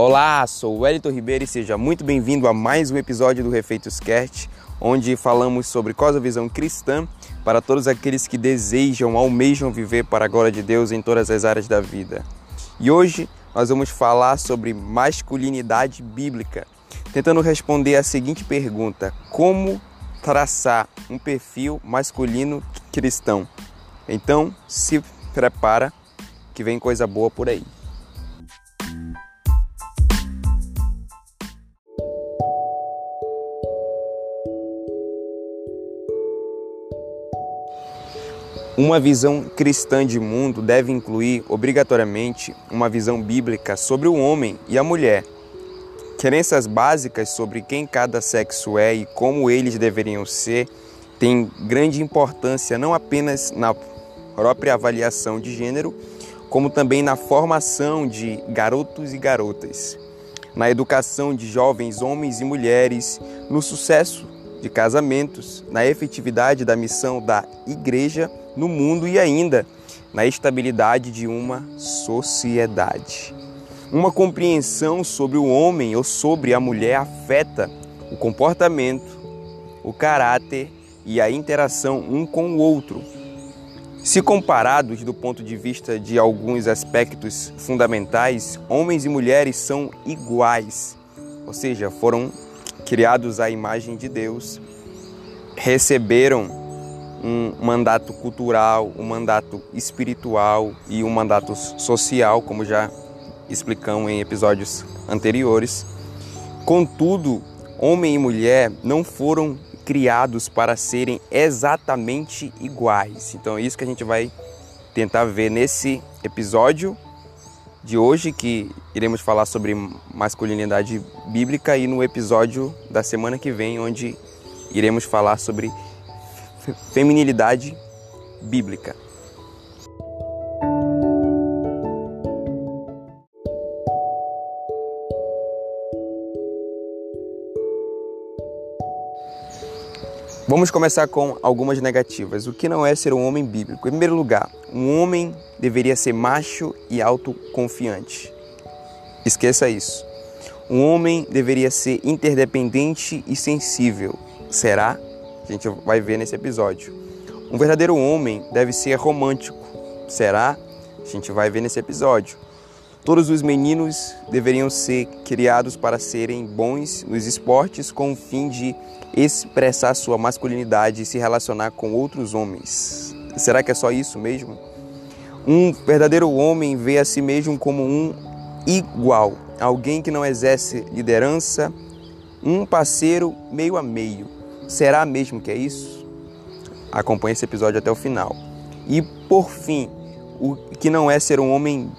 Olá, sou o Wellington Ribeiro e seja muito bem-vindo a mais um episódio do Refeitos Cast, onde falamos sobre cosmovisão cristã para todos aqueles que desejam, almejam viver para a glória de Deus em todas as áreas da vida. E hoje nós vamos falar sobre masculinidade bíblica, tentando responder a seguinte pergunta: como traçar um perfil masculino cristão? Então, se prepara que vem coisa boa por aí. Uma visão cristã de mundo deve incluir obrigatoriamente uma visão bíblica sobre o homem e a mulher. Crenças básicas sobre quem cada sexo é e como eles deveriam ser têm grande importância não apenas na própria avaliação de gênero, como também na formação de garotos e garotas, na educação de jovens homens e mulheres, no sucesso de casamentos, na efetividade da missão da igreja no mundo e ainda na estabilidade de uma sociedade. Uma compreensão sobre o homem ou sobre a mulher afeta o comportamento, o caráter e a interação um com o outro. Se comparados do ponto de vista de alguns aspectos fundamentais, homens e mulheres são iguais, ou seja, foram criados à imagem de Deus, receberam um mandato cultural, um mandato espiritual e um mandato social, como já explicamos em episódios anteriores. Contudo, homem e mulher não foram criados para serem exatamente iguais. Então é isso que a gente vai tentar ver nesse episódio de hoje, que iremos falar sobre masculinidade bíblica, e no episódio da semana que vem, onde iremos falar sobre feminilidade bíblica. Vamos começar com algumas negativas. O que não é ser um homem bíblico? Em primeiro lugar, um homem deveria ser macho e autoconfiante. Esqueça isso. Um homem deveria ser interdependente e sensível. Será? A gente vai ver nesse episódio. Um verdadeiro homem deve ser romântico. Será? A gente vai ver nesse episódio. Todos os meninos deveriam ser criados para serem bons nos esportes com o fim de expressar sua masculinidade e se relacionar com outros homens. Será que é só isso mesmo? Um verdadeiro homem vê a si mesmo como um igual, alguém que não exerce liderança, um parceiro meio a meio. Será mesmo que é isso? Acompanhe esse episódio até o final. E por fim, o que não é ser um homem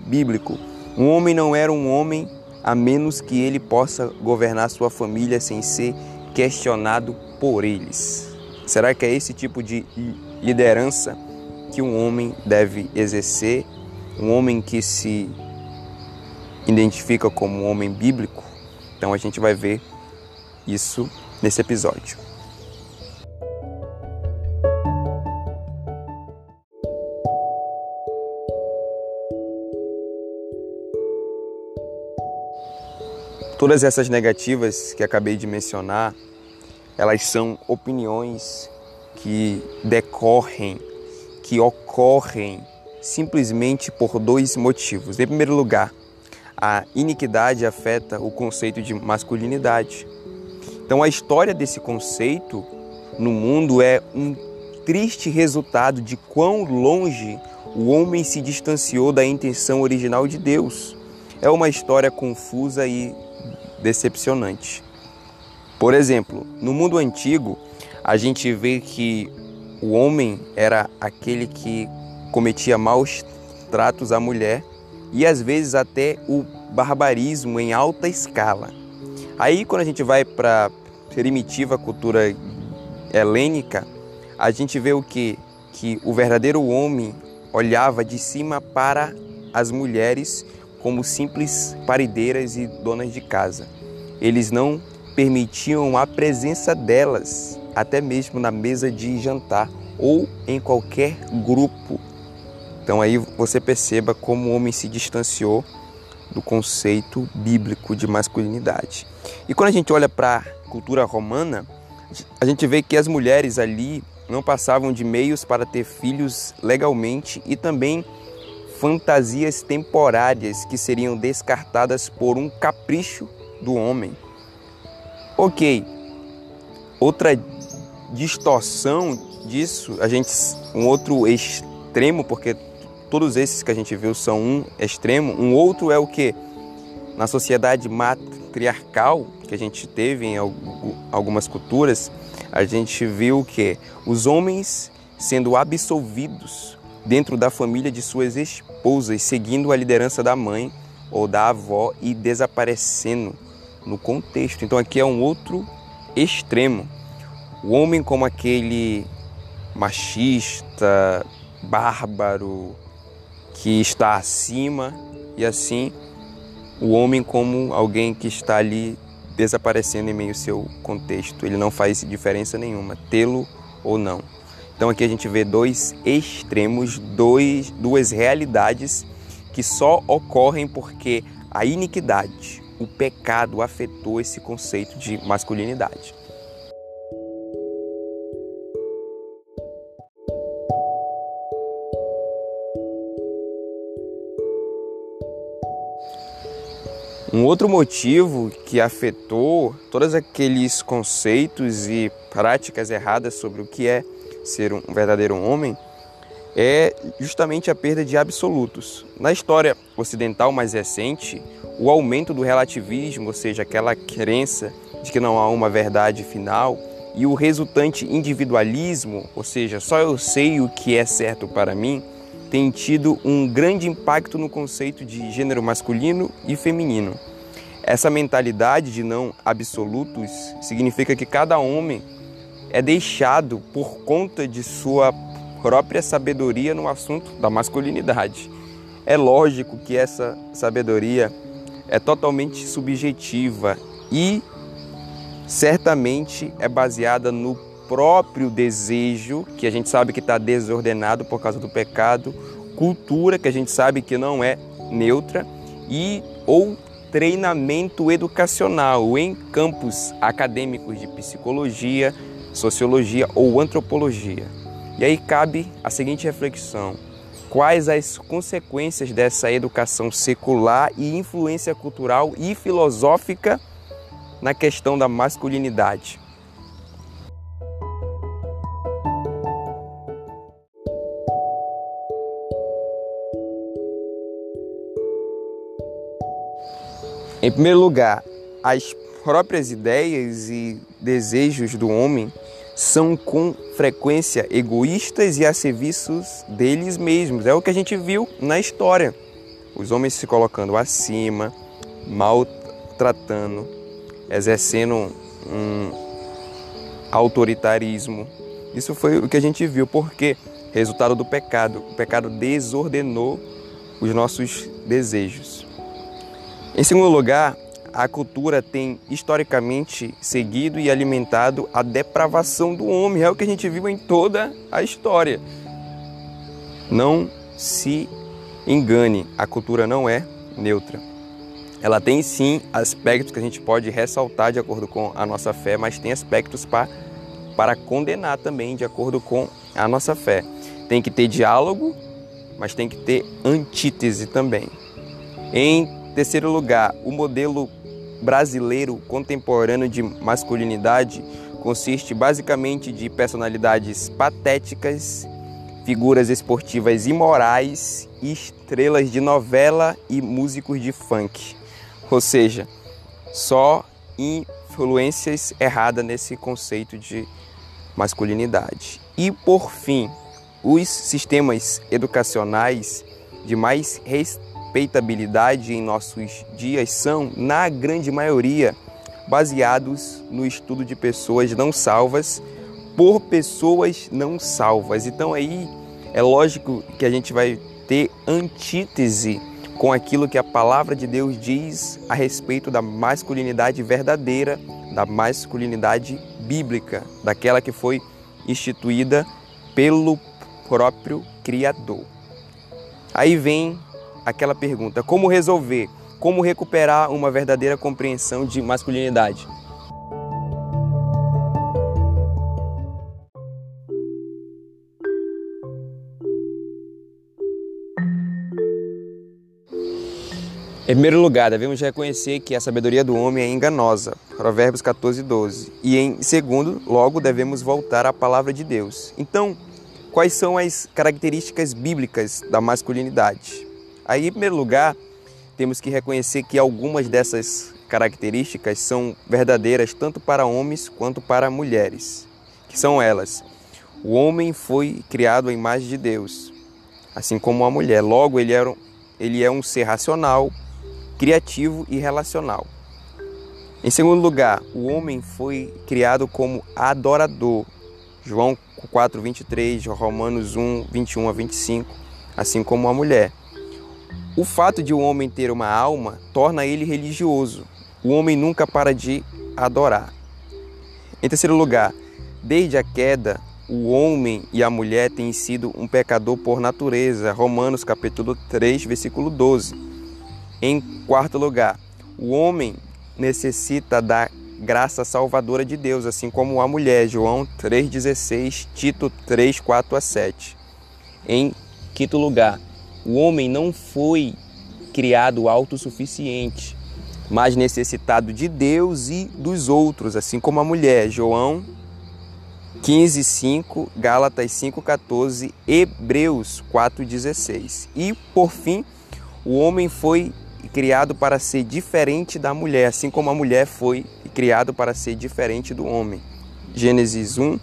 bíblico. Um homem não era um homem a menos que ele possa governar sua família sem ser questionado por eles. Será que é esse tipo de liderança que um homem deve exercer? Um homem que se identifica como um homem bíblico? Então a gente vai ver isso nesse episódio. Todas essas negativas que acabei de mencionar, elas são opiniões que decorrem, que ocorrem simplesmente por dois motivos. Em primeiro lugar, a iniquidade afeta o conceito de masculinidade. Então, a história desse conceito no mundo é um triste resultado de quão longe o homem se distanciou da intenção original de Deus. É uma história confusa e decepcionante. Por exemplo, no mundo antigo, a gente vê que o homem era aquele que cometia maus tratos à mulher e às vezes até o barbarismo em alta escala. Aí, quando a gente vai para primitiva cultura helênica, a gente vê o que? Que o verdadeiro homem olhava de cima para as mulheres como simples parideiras e donas de casa. Eles não permitiam a presença delas, até mesmo na mesa de jantar ou em qualquer grupo. Então aí você perceba como o homem se distanciou do conceito bíblico de masculinidade. E quando a gente olha para cultura romana, a gente vê que as mulheres ali não passavam de meios para ter filhos legalmente e também fantasias temporárias que seriam descartadas por um capricho do homem. Ok, outra distorção disso, a gente um outro extremo, porque todos esses que a gente viu são um extremo, um outro é o que na sociedade matriarcal que a gente teve em algumas culturas, a gente viu que os homens sendo absolvidos dentro da família de suas esposas, seguindo a liderança da mãe ou da avó e desaparecendo no contexto. Então aqui é um outro extremo. O homem como aquele machista, bárbaro, que está acima e assim o homem como alguém que está ali desaparecendo em meio ao seu contexto. Ele não faz diferença nenhuma, tê-lo ou não. Então aqui a gente vê dois extremos, dois, duas realidades que só ocorrem porque a iniquidade, o pecado afetou esse conceito de masculinidade. Um outro motivo que afetou todos aqueles conceitos e práticas erradas sobre o que é ser um verdadeiro homem é justamente a perda de absolutos. Na história ocidental mais recente, o aumento do relativismo, ou seja, aquela crença de que não há uma verdade final, e o resultante individualismo, ou seja, só eu sei o que é certo para mim, tem tido um grande impacto no conceito de gênero masculino e feminino. Essa mentalidade de não absolutos significa que cada homem é deixado por conta de sua própria sabedoria no assunto da masculinidade. É lógico que essa sabedoria é totalmente subjetiva e certamente é baseada no próprio desejo, que a gente sabe que está desordenado por causa do pecado, cultura, que a gente sabe que não é neutra, e ou treinamento educacional em campos acadêmicos de psicologia, sociologia ou antropologia. E aí cabe a seguinte reflexão: quais as consequências dessa educação secular e influência cultural e filosófica na questão da masculinidade? Em primeiro lugar, as próprias ideias e desejos do homem são com frequência egoístas e a serviço deles mesmos. É o que a gente viu na história. Os homens se colocando acima, maltratando, exercendo um autoritarismo. Isso foi o que a gente viu, porque resultado do pecado. O pecado desordenou os nossos desejos. Em segundo lugar, a cultura tem historicamente seguido e alimentado a depravação do homem. É o que a gente viu em toda a história. Não se engane, a cultura não é neutra. Ela tem sim aspectos que a gente pode ressaltar de acordo com a nossa fé, mas tem aspectos para, para condenar também de acordo com a nossa fé. Tem que ter diálogo, mas tem que ter antítese também. Em terceiro lugar, o modelo brasileiro contemporâneo de masculinidade consiste basicamente de personalidades patéticas, figuras esportivas imorais, estrelas de novela e músicos de funk. Ou seja, só influências erradas nesse conceito de masculinidade. E por fim, os sistemas educacionais de mais respeitabilidade em nossos dias são, na grande maioria, baseados no estudo de pessoas não salvas por pessoas não salvas. Então aí é lógico que a gente vai ter antítese com aquilo que a palavra de Deus diz a respeito da masculinidade verdadeira, da masculinidade bíblica, daquela que foi instituída pelo próprio Criador. Aí vem aquela pergunta: como resolver? como recuperar uma verdadeira compreensão de masculinidade. Em primeiro lugar, devemos reconhecer que a sabedoria do homem é enganosa, Provérbios 14, 12. E em segundo, logo devemos voltar à palavra de Deus. Então, quais são as características bíblicas da masculinidade? Aí, em primeiro lugar, temos que reconhecer que algumas dessas características são verdadeiras tanto para homens quanto para mulheres, que são elas: o homem foi criado à imagem de Deus, assim como a mulher. Logo, ele, era, ele é um ser racional, criativo e relacional. Em segundo lugar, o homem foi criado como adorador. João 4, 23, Romanos 1, 21 a 25, assim como a mulher. O fato de o um homem ter uma alma torna ele religioso. O homem nunca para de adorar. Em terceiro lugar, desde a queda, o homem e a mulher têm sido um pecador por natureza. Romanos capítulo 3, versículo 12. Em quarto lugar, o homem necessita da graça salvadora de Deus, assim como a mulher, João 3,16, Tito 3, 4 a 7. Em quinto lugar, o homem não foi criado autossuficiente, mas necessitado de Deus e dos outros, assim como a mulher, João 15, 5, Gálatas 5, 14, Hebreus 4, 16. E, por fim, o homem foi criado para ser diferente da mulher, assim como a mulher foi criado para ser diferente do homem. Gênesis 1,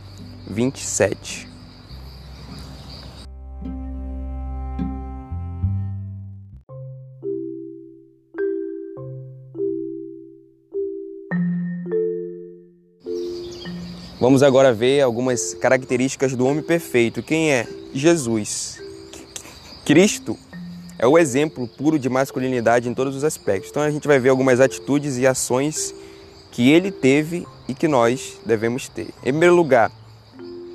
27. Vamos agora ver algumas características do homem perfeito. Quem é? Jesus. Cristo é o exemplo puro de masculinidade em todos os aspectos. Então a gente vai ver algumas atitudes e ações que ele teve e que nós devemos ter. Em primeiro lugar,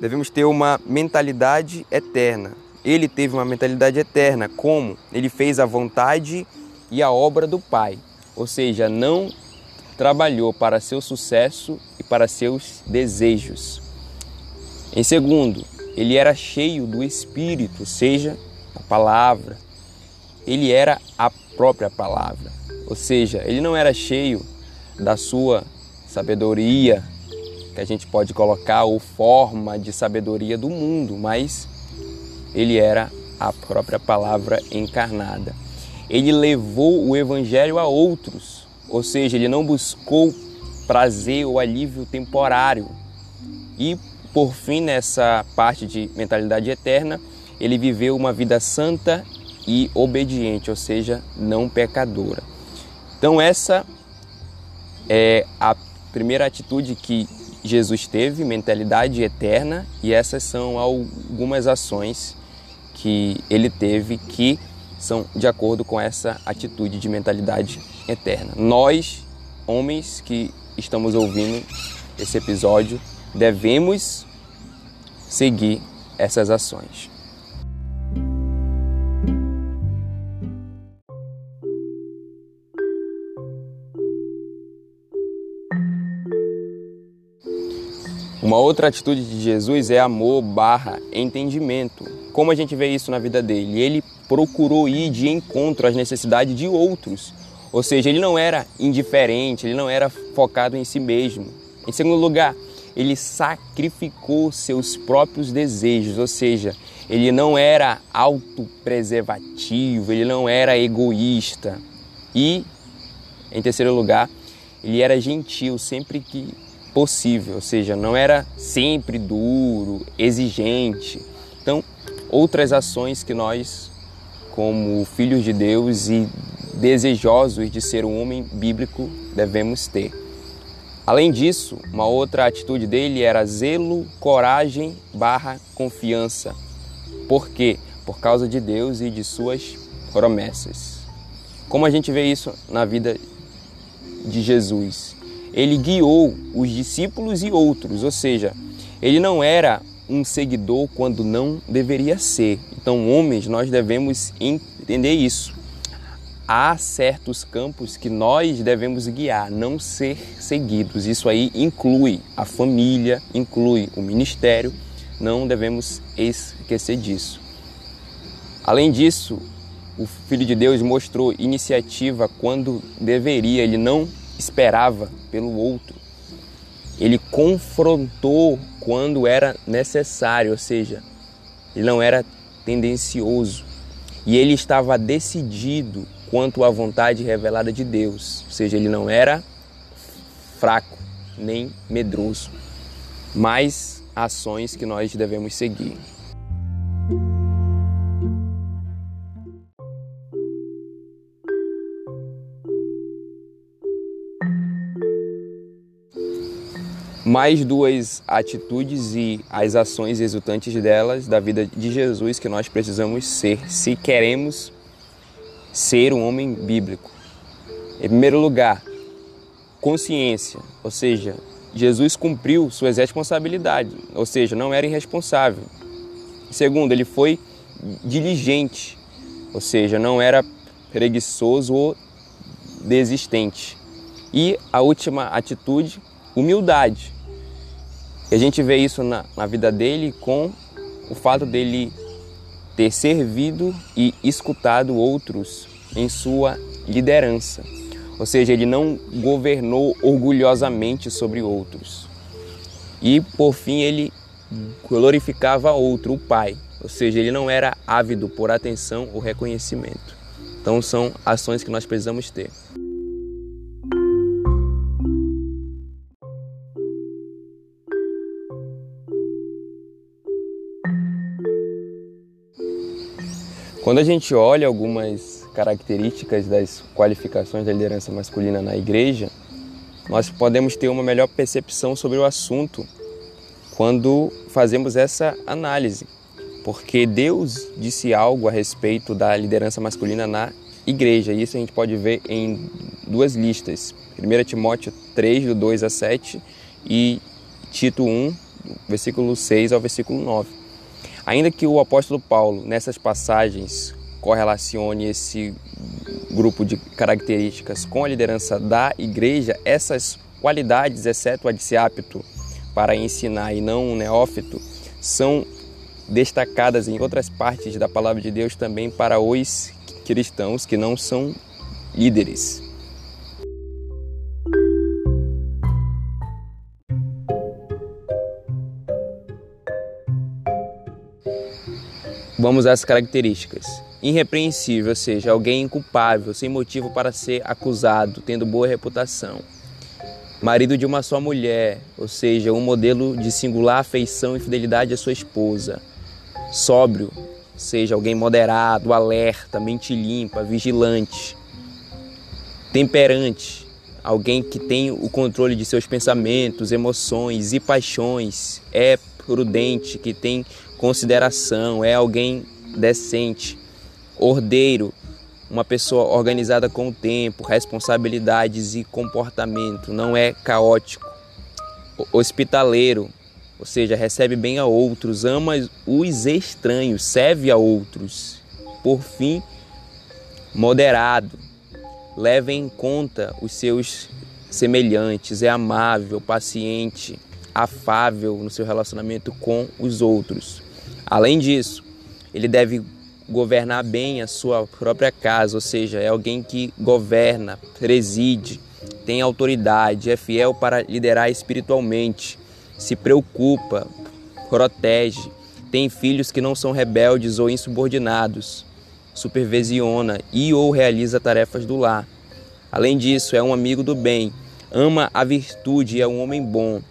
devemos ter uma mentalidade eterna. Ele teve uma mentalidade eterna, como ele fez a vontade e a obra do Pai, ou seja, não trabalhou para seu sucesso para seus desejos. Em segundo, ele era cheio do Espírito, seja a palavra, ele era a própria palavra. Ou seja, ele não era cheio da sua sabedoria, que a gente pode colocar, ou forma de sabedoria do mundo, mas ele era a própria palavra encarnada. Ele levou o evangelho a outros, ou seja, ele não buscou prazer ou alívio temporário. E por fim, nessa parte de mentalidade eterna, ele viveu uma vida santa e obediente, ou seja, não pecadora. Então, essa é a primeira atitude que Jesus teve, mentalidade eterna, e essas são algumas ações que ele teve que são de acordo com essa atitude de mentalidade eterna. Nós, homens que estamos ouvindo esse episódio, devemos seguir essas ações. Uma outra atitude de Jesus é amor barra entendimento. Como a gente vê isso na vida dele? Ele procurou ir de encontro às necessidades de outros. Ou seja, ele não era indiferente, ele não era focado em si mesmo. Em segundo lugar, ele sacrificou seus próprios desejos, ou seja, ele não era autopreservativo, ele não era egoísta. E, em terceiro lugar, ele era gentil sempre que possível, ou seja, não era sempre duro, exigente. Então, outras ações que nós, como filhos de Deus e desejosos de ser um homem bíblico, devemos ter. Além disso, uma outra atitude dele era zelo, coragem barra confiança. Por quê? Por causa de Deus e de suas promessas. Como a gente vê isso na vida de Jesus? ele guiou os discípulos e outros, ou seja, ele não era um seguidor quando não deveria ser. Então, homens, nós devemos entender isso. Há certos campos que nós devemos guiar, não ser seguidos. Isso aí inclui a família, inclui o ministério, não devemos esquecer disso. Além disso, o Filho de Deus mostrou iniciativa quando deveria, ele não esperava pelo outro. Ele confrontou quando era necessário, ou seja, ele não era tendencioso. E ele estava decidido quanto à vontade revelada de Deus, ou seja, ele não era fraco nem medroso, mas ações que nós devemos seguir. mais duas atitudes e as ações resultantes delas da vida de Jesus que nós precisamos ser se queremos ser um homem bíblico. Em primeiro lugar, consciência, ou seja, Jesus cumpriu suas responsabilidades, ou seja, não era irresponsável. Segundo, ele foi diligente, ou seja, não era preguiçoso ou desistente. E a última atitude, humildade. E a gente vê isso na, na vida dele com o fato dele ter servido e escutado outros em sua liderança. Ou seja, ele não governou orgulhosamente sobre outros. E por fim, ele glorificava outro, o Pai. Ou seja, ele não era ávido por atenção ou reconhecimento. Então, são ações que nós precisamos ter. Quando a gente olha algumas características das qualificações da liderança masculina na igreja, nós podemos ter uma melhor percepção sobre o assunto quando fazemos essa análise. Porque Deus disse algo a respeito da liderança masculina na igreja, e isso a gente pode ver em duas listas. 1 Timóteo 3, do 2 a 7, e Tito 1, versículo 6 ao versículo 9. Ainda que o apóstolo Paulo, nessas passagens, correlacione esse grupo de características com a liderança da igreja, essas qualidades, exceto a de ser apto para ensinar e não um neófito, são destacadas em outras partes da palavra de Deus também para os cristãos que não são líderes. Vamos às características. Irrepreensível, ou seja, alguém inculpável, sem motivo para ser acusado, tendo boa reputação. Marido de uma só mulher, ou seja, um modelo de singular afeição e fidelidade à sua esposa. Sóbrio, ou seja, alguém moderado, alerta, mente limpa, vigilante. Temperante, alguém que tem o controle de seus pensamentos, emoções e paixões. É prudente, que tem consideração, é alguém decente, ordeiro, uma pessoa organizada com o tempo, responsabilidades e comportamento, não é caótico, hospitaleiro, ou seja, recebe bem a outros, ama os estranhos, serve a outros. Por fim, moderado, leva em conta os seus semelhantes, é amável, paciente, afável no seu relacionamento com os outros. Além disso, ele deve governar bem a sua própria casa, ou seja, é alguém que governa, preside, tem autoridade, é fiel para liderar espiritualmente, se preocupa, protege, tem filhos que não são rebeldes ou insubordinados, supervisiona e ou realiza tarefas do lar. Além disso, é um amigo do bem, ama a virtude e é um homem bom,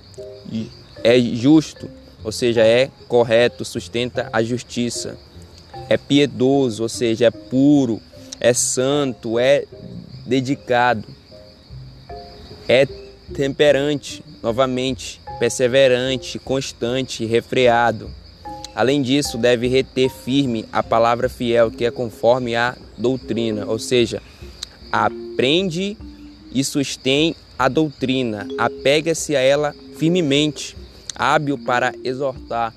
é justo, ou seja, é correto, sustenta a justiça. É piedoso, ou seja, é puro, é santo, é dedicado. É temperante, novamente, perseverante, constante, refreado. Além disso, deve reter firme a palavra fiel, que é conforme a doutrina, ou seja, aprende e sustém a doutrina, apega-se a ela firmemente hábil para exortar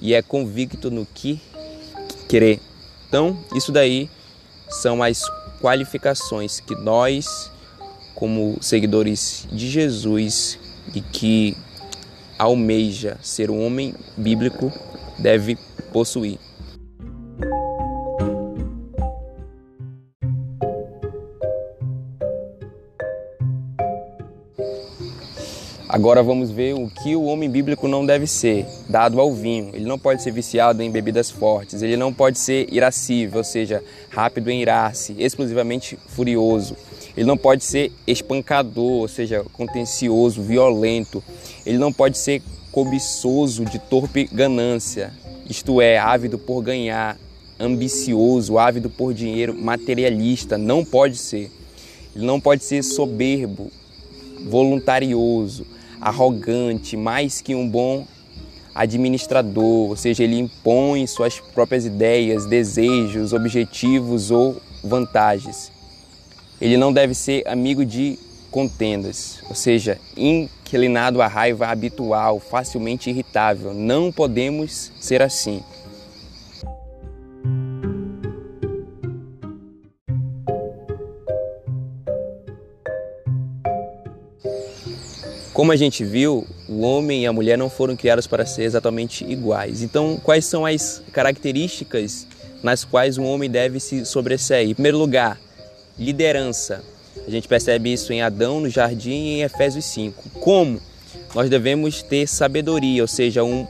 e é convicto no que crê. Então, isso daí são as qualificações que nós, como seguidores de Jesus e que almeja ser um homem bíblico, deve possuir. Agora vamos ver o que o homem bíblico não deve ser, dado ao vinho. Ele não pode ser viciado em bebidas fortes, ele não pode ser irascível, ou seja, rápido em irar-se, exclusivamente furioso. Ele não pode ser espancador, ou seja, contencioso, violento. Ele não pode ser cobiçoso de torpe ganância, isto é, ávido por ganhar, ambicioso, ávido por dinheiro, materialista. Não pode ser. Ele não pode ser soberbo, voluntarioso arrogante, mais que um bom administrador, ou seja, ele impõe suas próprias ideias, desejos, objetivos ou vantagens. Ele não deve ser amigo de contendas, ou seja, inclinado à raiva habitual, facilmente irritável. Não podemos ser assim. Como a gente viu, o homem e a mulher não foram criados para ser exatamente iguais. Então, quais são as características nas quais um homem deve se sobressair? Em primeiro lugar, liderança. A gente percebe isso em Adão, no jardim e em Efésios 5. Como? Nós devemos ter sabedoria, ou seja, um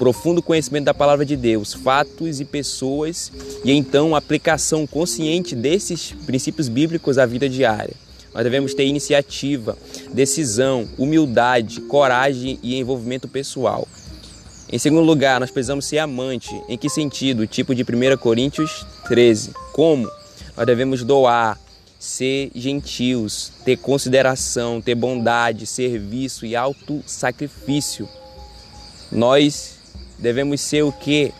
profundo conhecimento da palavra de Deus, fatos e pessoas, e então aplicação consciente desses princípios bíblicos à vida diária. Nós devemos ter iniciativa, decisão, humildade, coragem e envolvimento pessoal. Em segundo lugar, nós precisamos ser amante. Em que sentido? Tipo de 1 Coríntios 13. Como? Nós devemos doar, ser gentios, ter consideração, ter bondade, serviço e auto sacrifício. Nós devemos ser o que?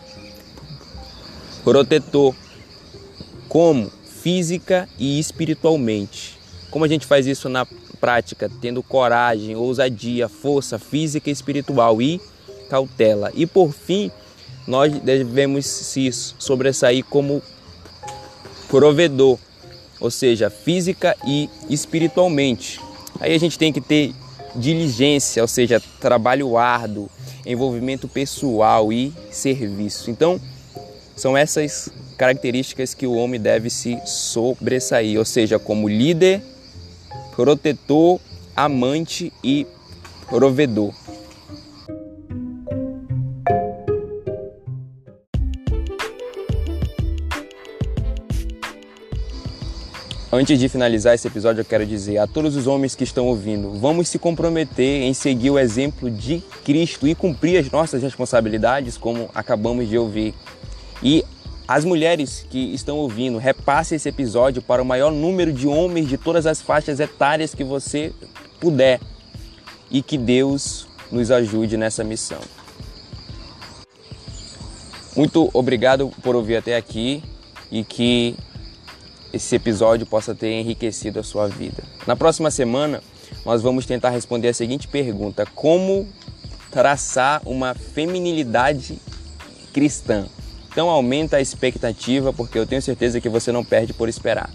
Protetor. Como? Física e espiritualmente. Como a gente faz isso na prática? Tendo coragem, ousadia, força física e espiritual e cautela. E por fim, nós devemos se sobressair como provedor, ou seja, física e espiritualmente. Aí a gente tem que ter diligência, ou seja, trabalho árduo, envolvimento pessoal e serviço. Então, são essas características que o homem deve se sobressair, ou seja, como líder protetor, amante e provedor. Antes de finalizar esse episódio, eu quero dizer a todos os homens que estão ouvindo: vamos se comprometer em seguir o exemplo de Cristo e cumprir as nossas responsabilidades, como acabamos de ouvir. E as mulheres que estão ouvindo, repasse esse episódio para o maior número de homens de todas as faixas etárias que você puder e que Deus nos ajude nessa missão. Muito obrigado por ouvir até aqui e que esse episódio possa ter enriquecido a sua vida. Na próxima semana, nós vamos tentar responder a seguinte pergunta: Como traçar uma feminilidade cristã? Então aumenta a expectativa porque eu tenho certeza que você não perde por esperar.